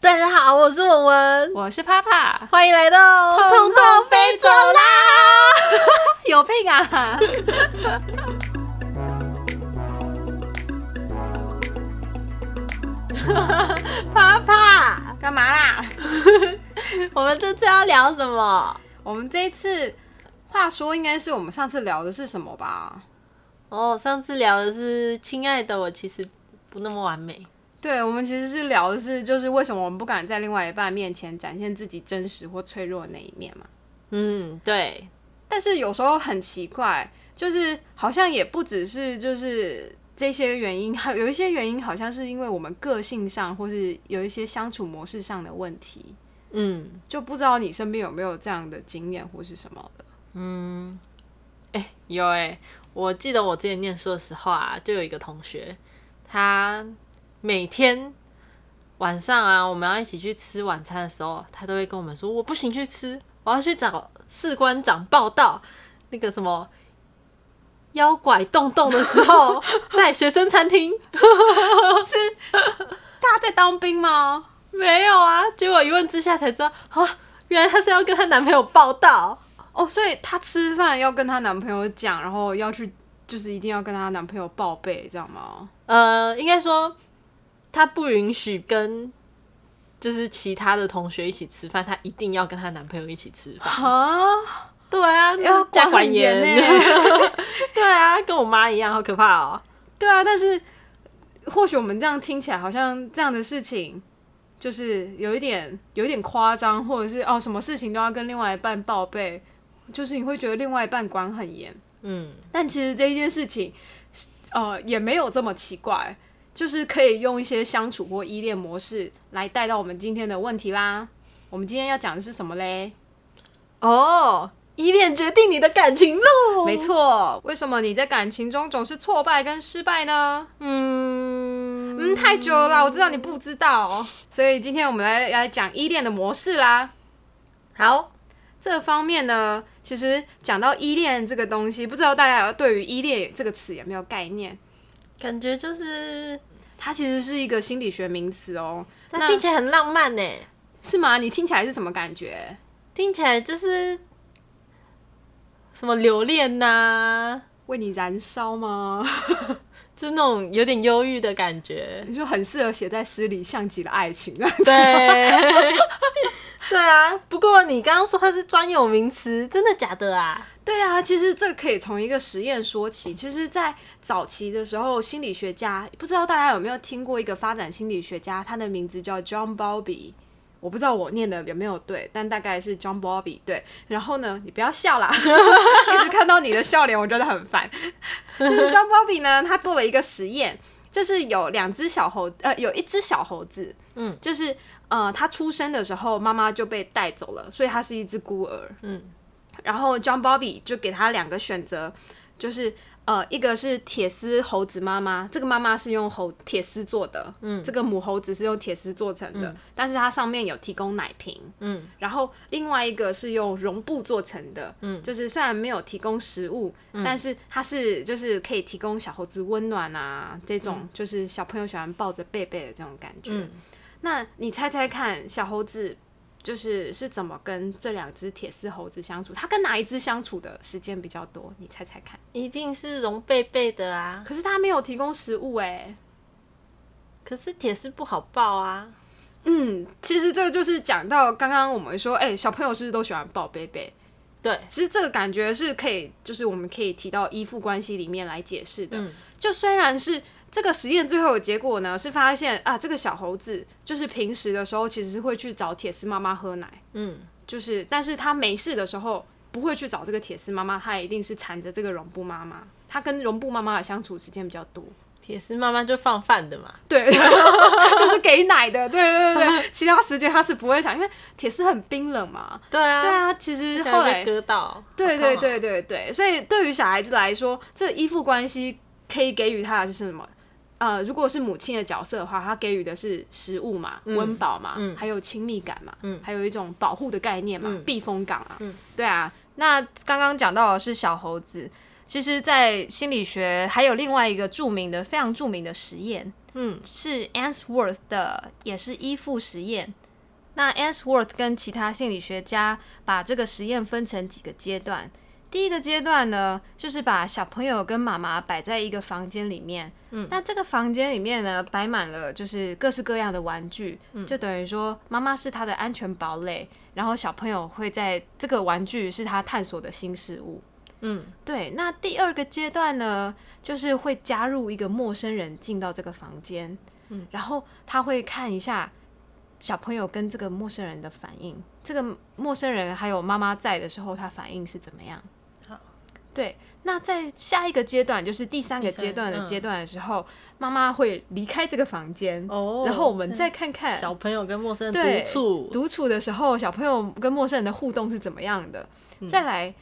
大家好，我是文文，我是帕帕，欢迎来到痛痛痛飞走啦！有病啊！啪啪，干嘛啦？我们这次要聊什么？我们这一次，话说应该是我们上次聊的是什么吧？哦，上次聊的是亲爱的我，其实不那么完美。对，我们其实是聊的是，就是为什么我们不敢在另外一半面前展现自己真实或脆弱的那一面嘛。嗯，对，但是有时候很奇怪，就是好像也不只是就是这些原因，还 有一些原因，好像是因为我们个性上，或是有一些相处模式上的问题。嗯就不知道你身边有没有这样的经验或是什么的。嗯，哎、有哎、我记得我之前念书的时候啊，就有一个同学，他每天晚上啊，我们要一起去吃晚餐的时候，他都会跟我们说：“我不行去吃，我要去找士官长报道。”那个什么妖怪洞洞的时候，在学生餐厅大家在当兵吗？没有啊。结果一问之下才知道，啊，原来她是要跟她男朋友报道。哦，所以她吃饭要跟她男朋友讲，然后要去，就是一定要跟她男朋友报备，这样吗？呃，应该说她不允许跟就是其他的同学一起吃饭，她一定要跟她男朋友一起吃饭。啊，对啊，要家管严。呢。对啊，跟我妈一样，好可怕哦。对啊，但是或许我们这样听起来好像这样的事情。就是有一点有一点夸张，或者是哦，什么事情都要跟另外一半报备，就是你会觉得另外一半管很严，嗯，但其实这一件事情，呃，也没有这么奇怪，就是可以用一些相处或依恋模式来带到我们今天的问题啦。我们今天要讲的是什么嘞？哦，依恋决定你的感情路。没错，为什么你在感情中总是挫败跟失败呢？嗯嗯，太久了啦，我知道你不知道，所以今天我们来来讲依恋的模式啦。好，这方面呢，其实讲到依恋这个东西，不知道大家有对于依恋这个词有没有概念？感觉就是它其实是一个心理学名词哦，那听起来很浪漫呢，是吗？你听起来是什么感觉？听起来就是什么留恋呐、为你燃烧吗？就是那种有点忧郁的感觉。你就很适合写在诗里，像极了爱情。对，对啊。不过你刚刚说它是专有名词，真的假的啊？对啊，其实这可以从一个实验说起。其实，在早期的时候，心理学家不知道大家有没有听过一个发展心理学家，他的名字叫 John Bowlby。我不知道我念的有没有对，但大概是 John Bowlby 对。然后呢，你不要笑啦，一直看到你的笑脸，我觉得很烦。就是 John Bowlby 呢，他做了一个实验，就是有两只小猴，呃，有一只小猴子，嗯，就是呃，他出生的时候妈妈就被带走了，所以他是一只孤儿，嗯。然后 John Bobby 就给他两个选择，就是呃，一个是铁丝猴子妈妈，这个妈妈是用猴铁丝做的，嗯，这个母猴子是用铁丝做成的，但是它上面有提供奶瓶，嗯，然后另外一个是用绒布做成的，嗯，就是虽然没有提供食物，但是它是就是可以提供小猴子温暖啊，这种就是小朋友喜欢抱着贝贝的这种感觉。嗯那你猜猜看，小猴子就是是怎么跟这两只铁丝猴子相处？它跟哪一只相处的时间比较多？你猜猜看。一定是绒贝贝的啊。可是它没有提供食物哎。可是铁丝不好抱啊。嗯，其实这个就是讲到刚刚我们说，哎、小朋友是不是都喜欢抱贝贝？对，其实这个感觉是可以，就是我们可以提到依附关系里面来解释的。嗯就虽然是这个实验最后的结果呢，是发现啊，这个小猴子就是平时的时候其实是会去找铁丝妈妈喝奶，嗯，就是但是他没事的时候不会去找这个铁丝妈妈，他一定是缠着这个绒布妈妈。他跟绒布妈妈的相处时间比较多，铁丝妈妈就放饭的嘛。对，就是给奶的，对对对对，其他时间他是不会想，因为铁丝很冰冷嘛。对啊，对啊，其实后来被割到。对对对对对，所以对于小孩子来说，这依附关系可以给予他的是什么？呃，如果是母亲的角色的话，她给予的是食物嘛、温饱嘛，还有亲密感嘛，还有一种保护的概念嘛，避风港啊，对啊。那刚刚讲到的是小猴子，其实，在心理学还有另外一个著名的、非常著名的实验，嗯，是 Answorth 的，也是依附实验。那 Answorth 跟其他心理学家把这个实验分成几个阶段。第一个阶段呢，就是把小朋友跟妈妈摆在一个房间里面。嗯，那这个房间里面呢，摆满了就是各式各样的玩具，就等于说妈妈是他的安全堡垒，然后小朋友会在这个玩具是他探索的新事物。嗯，对。那第二个阶段呢，就是会加入一个陌生人进到这个房间，嗯，然后他会看一下小朋友跟这个陌生人的反应。这个陌生人还有妈妈在的时候，他反应是怎么样？好，对。那在下一个阶段，就是第三个阶段的嗯阶段的时候，妈妈会离开这个房间，哦然后我们再看看小朋友跟陌生人对独处，独处的时候，小朋友跟陌生人的互动是怎么样的。再来，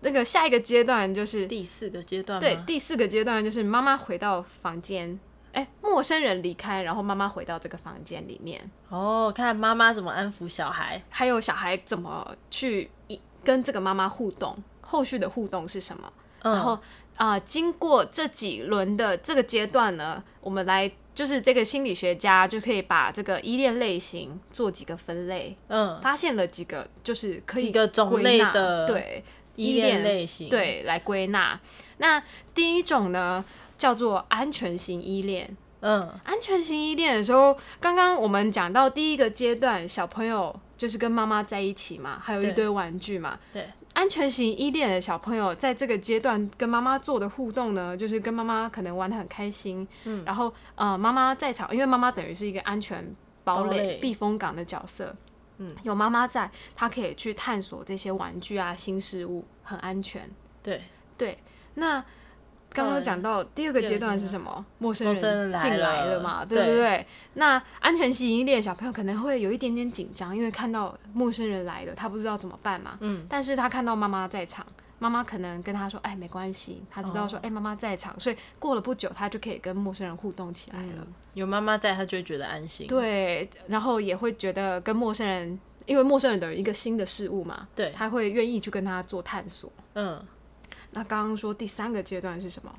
那个下一个阶段就是第四个阶段对第四个阶段，就是妈妈回到房间，哎，陌生人离开，然后妈妈回到这个房间里面，哦，看妈妈怎么安抚小孩。还有小孩怎么去一跟这个妈妈互动，后续的互动是什么？嗯然后啊、经过这几轮的这个阶段呢，我们来就是这个心理学家就可以把这个依恋类型做几个分类，嗯，发现了几个就是可以几个种类的对依恋类型，，对来归纳。那第一种呢叫做安全型依恋。嗯安全型依恋的时候，刚刚我们讲到第一个阶段，小朋友就是跟妈妈在一起嘛，还有一堆玩具嘛。对，安全型依恋的小朋友在这个阶段跟妈妈做的互动呢，就是跟妈妈可能玩的很开心，嗯，然后呃妈妈在场，因为妈妈等于是一个安全堡垒、避风港的角色，嗯，有妈妈在，他可以去探索这些玩具啊、新事物，很安全。对，对，那刚刚讲到第二个阶段是什么？陌生人进来了了嘛，对对不对？那安全型依恋小朋友可能会有一点点紧张，因为看到陌生人来了，他不知道怎么办嘛。嗯，但是他看到妈妈在场。妈妈可能跟他说：“哎，没关系。”他知道说：“哦哎、妈妈在场。”所以过了不久，他就可以跟陌生人互动起来了。有妈妈在，他就会觉得安心。对，然后也会觉得跟陌生人，因为陌生人等于一个新的事物嘛，对，他会愿意去跟他做探索。嗯，那刚刚说第三个阶段是什么？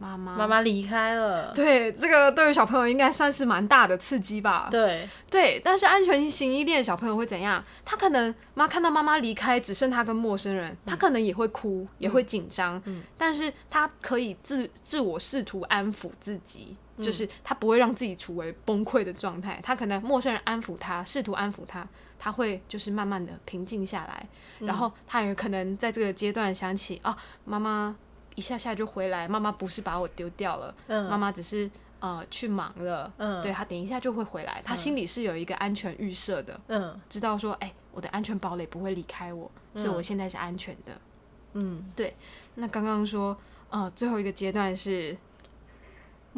妈妈，妈妈离开了，对这个对于小朋友应该算是蛮大的刺激吧？对，对，但是安全型依恋小朋友会怎样？他可能妈看到妈妈离开，只剩他跟陌生人，他可能也会哭，也会紧张，但是他可以自自我试图安抚自己。就是他不会让自己处为崩溃的状态，他可能陌生人安抚他，试图安抚他，他会就是慢慢的平静下来，然后他也可能在这个阶段想起啊，妈妈一下下就回来，妈妈不是把我丢掉了，嗯。妈妈只是呃去忙了，嗯。对他等一下就会回来，他心里是有一个安全预设的，嗯。知道说，哎、我的安全堡垒不会离开我，所以我现在是安全的。嗯，对那刚刚说，呃，最后一个阶段是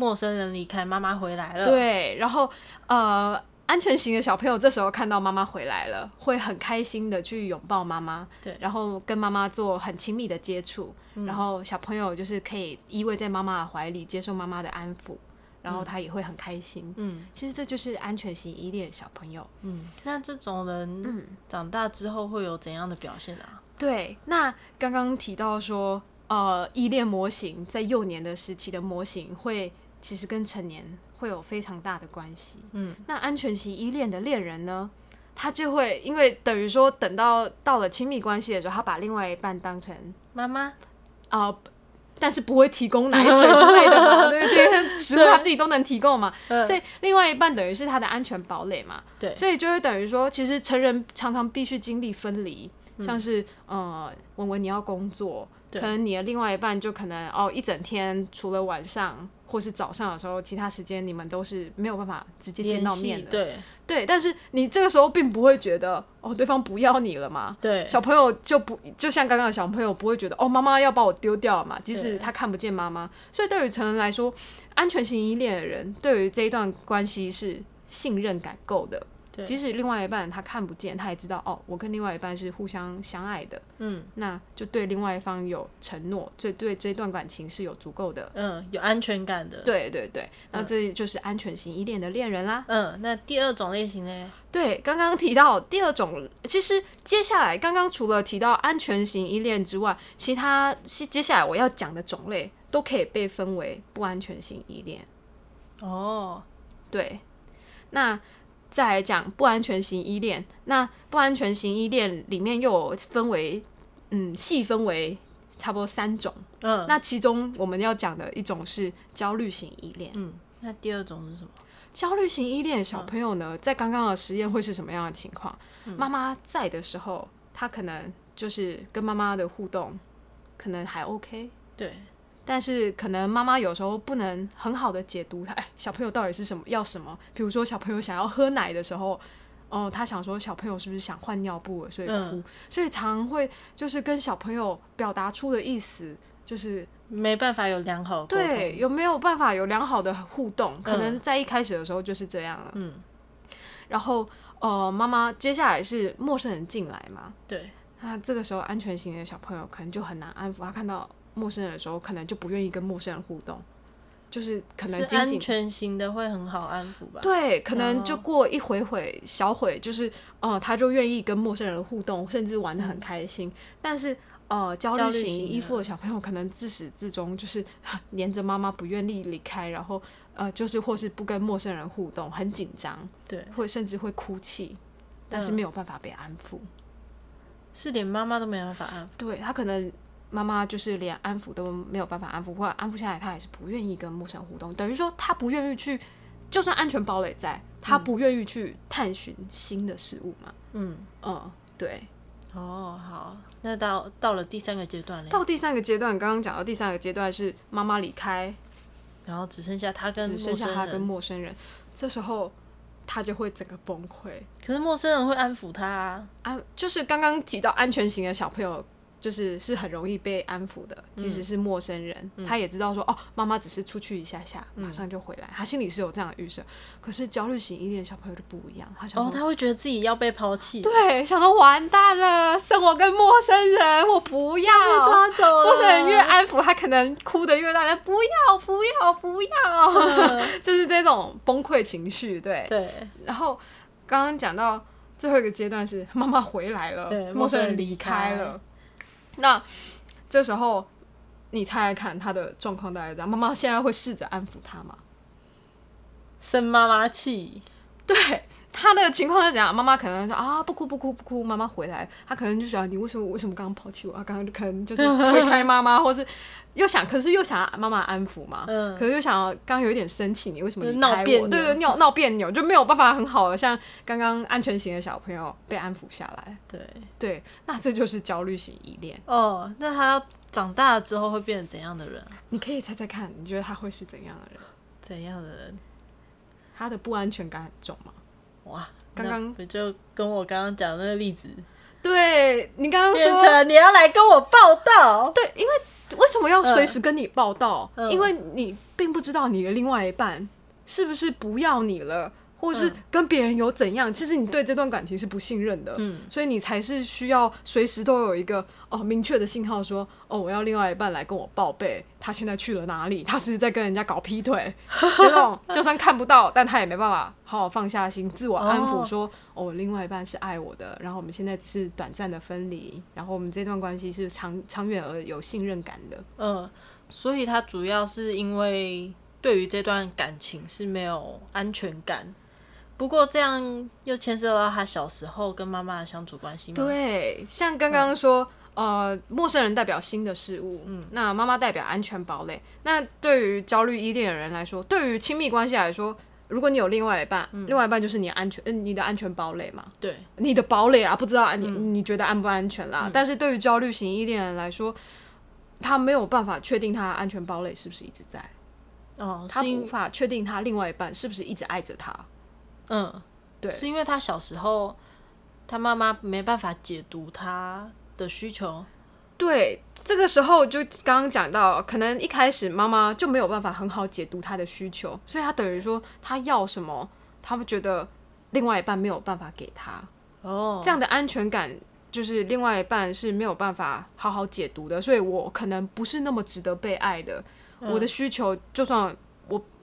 陌生人离开，妈妈回来了，，对，然后呃，安全型的小朋友这时候看到妈妈回来了，会很开心的去拥抱妈妈，对。然后跟妈妈做很亲密的接触，然后小朋友就是可以依偎在妈妈的怀里，接受妈妈的安抚，然后他也会很开心。嗯。其实这就是安全型依恋小朋友。嗯，那这种人嗯。长大之后会有怎样的表现啊？对，那刚刚提到说，呃，依恋模型在幼年的时期的模型会其实跟成年会有非常大的关系。嗯，那安全型依恋的恋人呢，他就会因为等于说等到到了亲密关系的时候，他把另外一半当成妈妈，啊、呃但是不会提供奶水之类的嘛，对这些食物他自己都能提供嘛，所以另外一半等于是他的安全堡垒嘛，对。所以就会等于说，其实成人常常必须经历分离，像是呃，文文你要工作，对。可能你的另外一半就可能哦一整天除了晚上或是早上的时候，其他时间你们都是没有办法直接见到面的，对对，但是你这个时候并不会觉得哦对方不要你了嘛，对，小朋友就不就像刚刚的小朋友不会觉得哦妈妈要把我丢掉了嘛，即使他看不见妈妈，所以对于成人来说，安全型依恋的人对于这一段关系是信任感够的，对即使另外一半他看不见，他也知道哦我跟另外一半是互相相爱的，嗯那就对另外一方有承诺，所以对这段感情是有足够的。嗯，有安全感的。对对对，那这就是安全型依恋的恋人啦。嗯，那第二种类型呢？对，刚刚提到第二种，其实接下来刚刚除了提到安全型依恋之外，其他接接下来我要讲的种类都可以被分为不安全型依恋。哦，对，那再来讲不安全型依恋，那不安全型依恋里面又有分为，嗯，细分为差不多三种。嗯，那其中我们要讲的一种是焦虑型依恋。嗯，那第二种是什么？焦虑型依恋小朋友呢，在刚刚的实验会是什么样的情况？妈妈在的时候，他可能就是跟妈妈的互动可能还 OK，对，但是可能妈妈有时候不能很好的解读他，哎，小朋友到底是什么要什么？比如说小朋友想要喝奶的时候，哦、他想说小朋友是不是想换尿布了，所以哭，嗯所以常会就是跟小朋友表达出的意思就是没办法有良好的对，有没有办法有良好的互动？可能在一开始的时候就是这样了。嗯，然后呃，妈妈接下来是陌生人进来嘛，对，那这个时候安全型的小朋友可能就很难安抚，他看到陌生人的时候，可能就不愿意跟陌生人互动，就是可能安全型的会很好安抚吧？对，可能哦就过一回会小会，就是呃，他就愿意跟陌生人互动，甚至玩的很开心。但是呃，焦虑型依附的小朋友，可能自始至终就是黏着妈妈不愿意离开，然后呃，就是或是不跟陌生人互动，很紧张，对，会甚至会哭泣，但是嗯没有办法被安抚。是连妈妈都没办法安抚。对他可能妈妈就是连安抚都没有办法安抚，或者安抚下来，他也是不愿意跟陌生人互动，等于说他不愿意去，就算安全堡垒在，他不愿意去探寻新的事物嘛。嗯，嗯，对。哦，好，那到到了第三个阶段嘞，到第三个阶段，刚刚讲到第三个阶段是妈妈离开，然后只剩下他跟只剩陌生下他跟人，陌生人，这时候他就会整个崩溃。可是陌生人会安抚他啊。啊，就是刚刚提到安全型的小朋友，就是是很容易被安抚的，即使是陌生人，他也知道说哦，妈妈只是出去一下下，马上就回来，他心里是有这样的预设。可是焦虑型依恋小朋友就不一样，他想哦，他会觉得自己要被抛弃，对，想说完蛋了，剩我跟陌生人，我不要。抓走了。陌生人越安抚，他可能哭的越大声，不要不要不要，就是这种崩溃情绪。对，对，然后刚刚讲到最后一个阶段是妈妈回来了对，陌生人离开了。那这时候你猜猜看，他的状况大概是这样？妈妈现在会试着安抚他吗？生妈妈气，对他的情况是怎样？妈妈可能说啊，不哭不哭不哭，妈妈回来，他可能就想你为什么为什么刚刚抛弃我？啊，刚刚就可能就是推开妈妈，或是又想，可是又想要妈妈安抚嘛，嗯可是又想要刚刚有一点生气，你为什么离闹开我？别扭对对，闹闹别扭，就没有办法很好的像刚刚安全型的小朋友被安抚下来。对，对，那这就是焦虑型依恋。哦，那他长大了之后会变成怎样的人？你可以猜猜看，你觉得他会是怎样的人？怎样的人？他的不安全感很重吗？哇，刚刚就跟我刚刚讲的那个例子，对你刚刚说，成你要来跟我报道，对，因为为什么要随时跟你报道？嗯。因为你并不知道你的另外一半是不是不要你了，或是嗯跟别人有怎样。其实你对这段感情是不信任的，嗯，所以你才是需要随时都有一个哦明确的信号说，哦，我要另外一半来跟我报备，他现在去了哪里，他是在跟人家搞劈腿，那种就算看不到，但他也没办法好好放下心，自我安抚哦说，哦，我另外一半是爱我的，然后我们现在只是短暂的分离，然后我们这段关系是长长远而有信任感的。嗯，所以他主要是因为对于这段感情是没有安全感。不过这样又牵涉到他小时候跟妈妈的相处关系吗？，对，像刚刚说，呃，陌生人代表新的事物，嗯，那妈妈代表安全堡垒。那对于焦虑依恋的人来说，对于亲密关系来说，如果你有另外一半，另外一半就是你的安全，嗯、你的安全堡垒嘛，对，你的堡垒啊，不知道你、你觉得安不安全啦？但是对于焦虑型依恋人来说，他没有办法确定他的安全堡垒是不是一直在，哦，他无法确定他另外一半是不是一直爱着他。嗯，对。是因为他小时候他妈妈没办法解读他的需求，对，这个时候就刚刚讲到，可能一开始妈妈就没有办法很好解读他的需求，所以他等于说他要什么，他们觉得另外一半没有办法给他，哦，这样的安全感就是另外一半是没有办法好好解读的，所以我可能不是那么值得被爱的，我的需求就算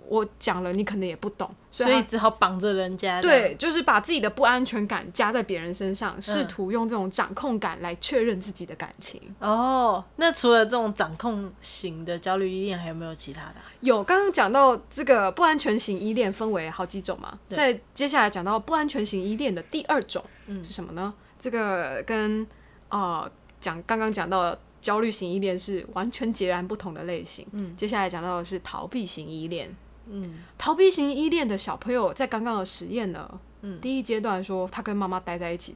我我讲了你可能也不懂，所以只好绑着人家。对，就是把自己的不安全感加在别人身上，试图用这种掌控感来确认自己的感情。哦，那除了这种掌控型的焦虑依恋，还有没有其他的啊？有刚刚讲到这个不安全型依恋分为好几种嘛，对在接下来讲到不安全型依恋的第二种是什么呢？这个跟啊讲刚刚讲到的焦虑型依恋是完全截然不同的类型。嗯，接下来讲到的是逃避型依恋。嗯，逃避型依恋的小朋友在刚刚的实验呢，嗯，第一阶段说他跟妈妈待在一起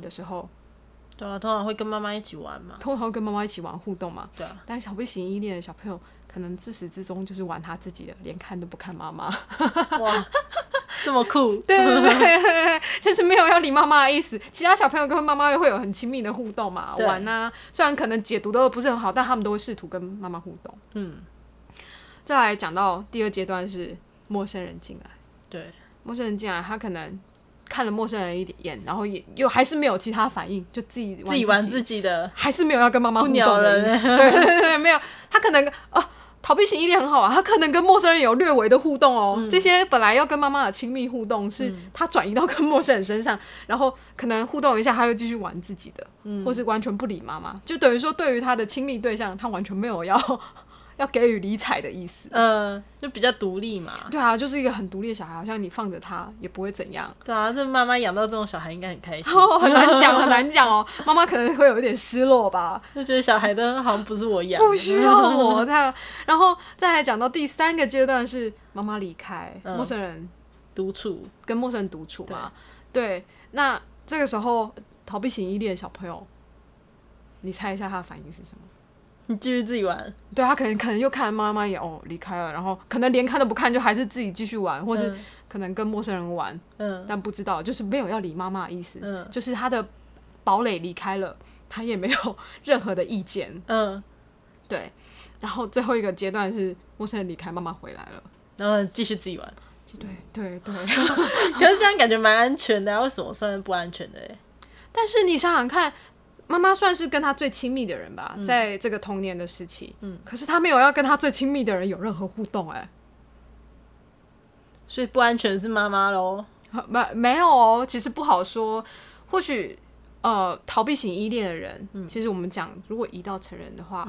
的时候，对啊，通常会跟妈妈一起玩嘛。通常会跟妈妈一起玩互动嘛，对啊，但是逃避型依恋的小朋友可能自始至终就是玩他自己的，连看都不看妈妈。哇，这么酷。对对对对，就是没有要理妈妈的意思。其他小朋友跟妈妈会有很亲密的互动嘛，玩啊。虽然可能解读的不是很好，但他们都会试图跟妈妈互动。嗯，再来讲到第二阶段是陌生人进来，对，陌生人进来，他可能看了陌生人一眼，然后也又还是没有其他反应，就自己自己玩己自己的。还是没有要跟妈妈互动不鸟的意人 思。对对对对，没有。他可能哦，逃避型依恋很好啊，他可能跟陌生人有略微的互动哦。嗯这些本来要跟妈妈的亲密互动，是他转移到跟陌生人身上，然后可能互动一下，他又继续玩自己的，嗯或是完全不理妈妈，就等于说对于他的亲密对象，他完全没有要要给予理睬的意思。呃，就比较独立嘛。对啊，就是一个很独立的小孩，好像你放着他也不会怎样。对啊，这妈妈养到这种小孩应该很开心，哦，很难讲，很难讲哦。妈妈可能会有一点失落吧。就觉得小孩的好像不是我养，不需要我这样。然后再来讲到第三个阶段是妈妈离开，嗯陌生人独处。跟陌生人独处嘛。对，那这个时候逃避型依恋的小朋友，你猜一下他的反应是什么？你继续自己玩，对他可能可能又看妈妈也哦离开了，然后可能连看都不看，就还是自己继续玩，或是嗯可能跟陌生人玩，嗯但不知道就是没有要理妈妈的意思，嗯就是他的堡垒离开了，他也没有 任何的意见。嗯，对，然后最后一个阶段是陌生人离开，妈妈回来了。然后继续自己玩。对对对，可是这样感觉蛮安全的、啊，为什么算是不安全的、欸？但是你想想看，妈妈算是跟他最亲密的人吧，在这个童年的时期，嗯，可是他没有要跟他最亲密的人有任何互动、哎，所以不安全是妈妈喽。没没有哦，其实不好说，或许呃，逃避型依恋的人，其实我们讲，如果移到成人的话，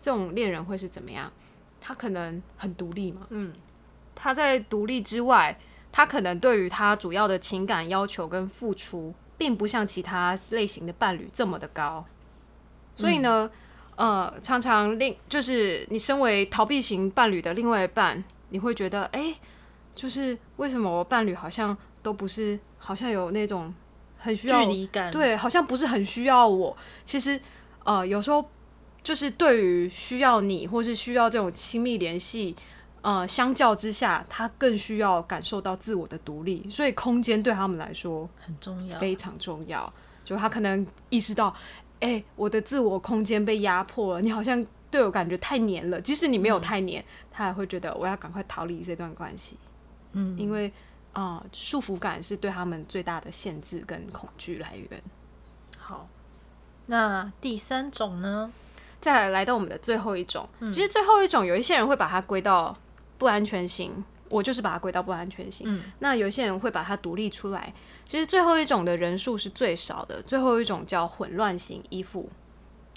这种恋人会是怎么样？他可能很独立嘛，嗯，他在独立之外，他可能对于他主要的情感要求跟付出，并不像其他类型的伴侣这么的高，所以呢，呃，常常另就是你身为逃避型伴侣的另外一半，你会觉得，哎、就是为什么我伴侣好像都不是，好像有那种很需要距离感，，对，好像不是很需要我。其实，呃，有时候就是对于需要你，或是需要这种亲密联系，呃，相较之下，他更需要感受到自我的独立，所以空间对他们来说很重要。非常重要。就他可能意识到，哎、我的自我空间被压迫了，你好像对我感觉太黏了。即使你没有太黏，他还会觉得我要赶快逃离这段关系。嗯，因为啊、呃束缚感是对他们最大的限制跟恐惧来源。好，那第三种呢？再来来到我们的最后一种，嗯其实最后一种有一些人会把它归到不安全型，我就是把它归到不安全型。嗯那有些人会把它独立出来。其实最后一种的人数是最少的，最后一种叫混乱型依附。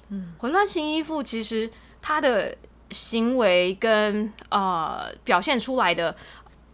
嗯，混乱型依附其实它的行为跟呃表现出来的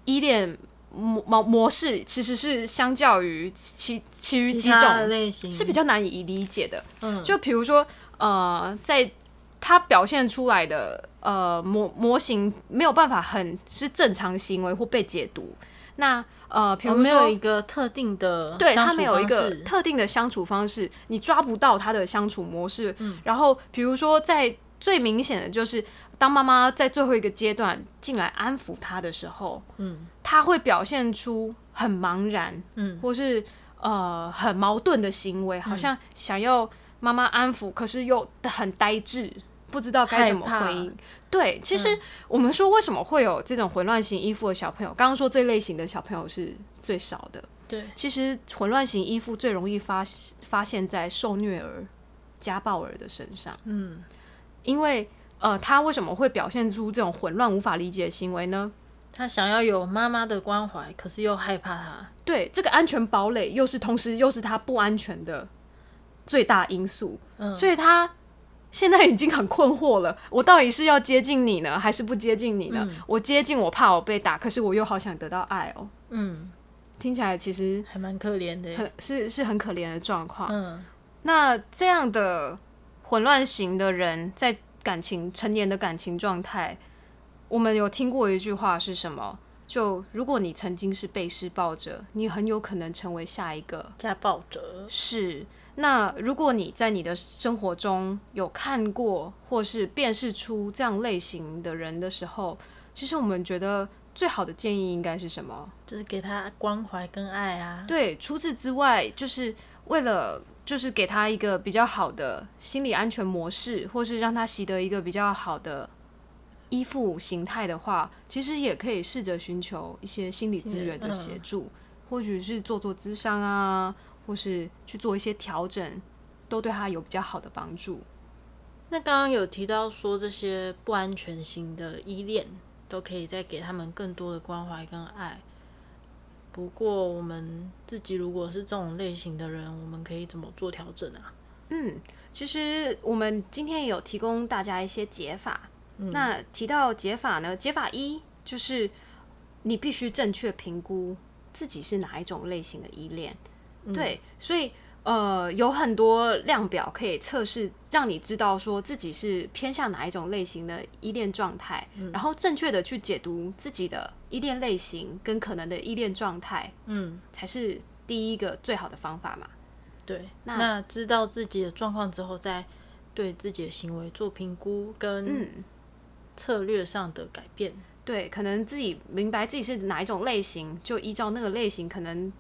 依恋模模模式，其实是相较于其其余几种类型是比较难以理解的。嗯就比如说，呃，在他表现出来的呃模模型没有办法很是正常行为或被解读。那呃，比哦如说，没有一个特定的对他没有一个特定的相处方式，你抓不到他的相处模式。嗯。然后，比如说，在最明显的就是，当妈妈在最后一个阶段进来安抚他的时候，嗯。他会表现出很茫然，嗯。或是呃很矛盾的行为，好像想要妈妈安抚，可是又很呆滞，不知道该怎么回应。对，其实我们说为什么会有这种混乱型依附的小朋友，刚刚说这类型的小朋友是最少的。对，其实混乱型依附最容易发发现在受虐儿、家暴儿的身上。嗯因为呃，他为什么会表现出这种混乱、无法理解的行为呢？他想要有妈妈的关怀，可是又害怕他。对，这个安全堡垒又是同时又是他不安全的最大因素，嗯所以他现在已经很困惑了。我到底是要接近你呢，还是不接近你呢？我接近，我怕我被打，可是我又好想得到爱哦。嗯，听起来其实还蛮可怜的。很是是很可怜的状况。嗯那这样的混乱型的人，在感情成年的感情状态，我们有听过一句话是什么？就如果你曾经是被施暴者，你很有可能成为下一个家暴者。是。那如果你在你的生活中有看过或是辨识出这样类型的人的时候，其实我们觉得最好的建议应该是什么？就是给他关怀跟爱啊。对，除此之外，就是为了就是给他一个比较好的心理安全模式，或是让他习得一个比较好的依附形态的话，其实也可以试着寻求一些心理资源的协助，或许是做做咨商啊，或是去做一些调整，都对他有比较好的帮助。那刚刚有提到说这些不安全型的依恋，都可以再给他们更多的关怀跟爱。不过我们自己如果是这种类型的人，我们可以怎么做调整啊？嗯，其实我们今天也有提供大家一些解法。那提到解法呢，解法一就是你必须正确评估自己是哪一种类型的依恋。对，所以呃，有很多量表可以测试，让你知道说自己是偏向哪一种类型的依恋状态，然后正确的去解读自己的依恋类型跟可能的依恋状态，嗯，才是第一个最好的方法嘛。对。那那知道自己的状况之后，再对自己的行为做评估跟嗯。策略上的改变。对，可能自己明白自己是哪一种类型，就依照那个类型可能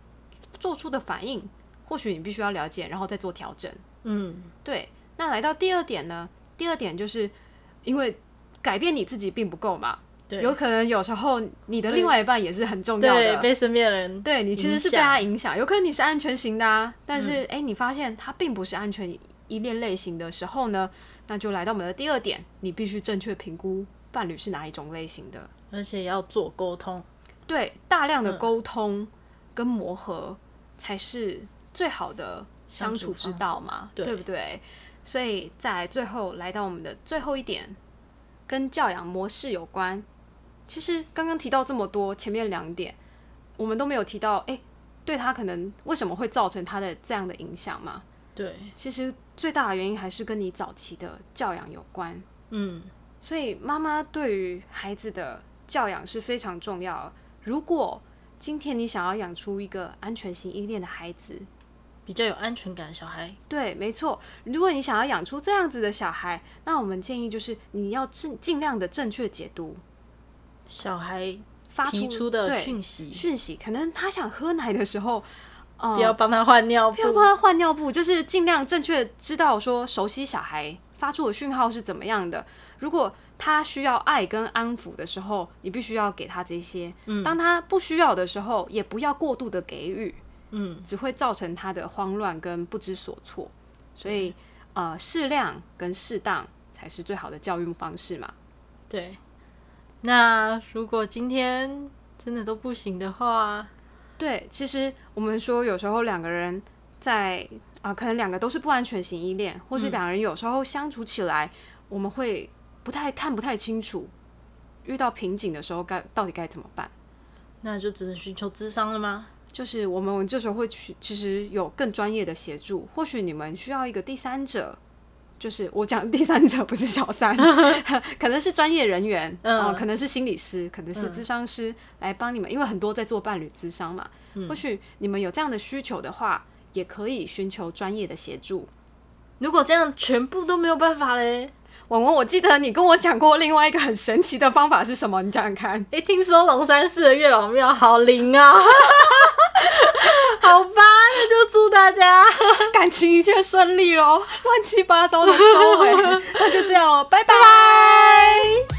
做出的反应，或许你必须要了解，然后再做调整。嗯，对，那来到第二点呢？第二点就是因为改变你自己并不够嘛，对，有可能有时候你的另外一半也是很重要对的。被身边的人对你其实是被他影响，有可能你是安全型的啊，但是哎、诶你发现他并不是安全依恋类型的时候呢，那就来到我们的第二点，你必须正确评估伴侣是哪一种类型的。而且要做沟通。对，大量的沟通跟磨合才是最好的相处之道嘛，对对不对？所以在最后来到我们的最后一点，跟教养模式有关。其实刚刚提到这么多，前面两点我们都没有提到，诶，对他可能为什么会造成他的这样的影响嘛？对，其实最大的原因还是跟你早期的教养有关。嗯，所以妈妈对于孩子的教养是非常重要的。如果今天你想要养出一个安全型依恋的孩子，比较有安全感的小孩。对，没错。如果你想要养出这样子的小孩，那我们建议就是你要尽尽量的正确解读小孩发出提出的讯息，讯息。可能他想喝奶的时候，呃，不要帮他换尿布不。要帮他换尿布，就是尽量正确知道说熟悉小孩发出的讯号是怎么样的。如果他需要爱跟安抚的时候，你必须要给他这些；当他不需要的时候，也不要过度的给予，嗯，只会造成他的慌乱跟不知所措。所以，呃，适量跟适当才是最好的教育方式嘛。对。那如果今天真的都不行的话，对，其实我们说有时候两个人在啊、可能两个都是不安全型依恋，或是两人有时候相处起来，我们会不太看不太清楚，遇到瓶颈的时候该到底该怎么办？那就只能寻求智商了吗？就是我们这时候会去，其实有更专业的协助，或许你们需要一个第三者。就是我讲的第三者不是小三，可能是专业人员，嗯哦可能是心理师，可能是咨商师来帮你们，因为很多在做伴侣咨商嘛。或许你们有这样的需求的话，也可以寻求专业的协助。如果这样全部都没有办法嘞，文文，我记得你跟我讲过另外一个很神奇的方法是什么？你讲讲看。诶，听说龙山寺的月老庙好灵啊！好吧，那就祝大家 感情一切顺利喽，乱七八糟的收尾，那就这样喽，拜拜。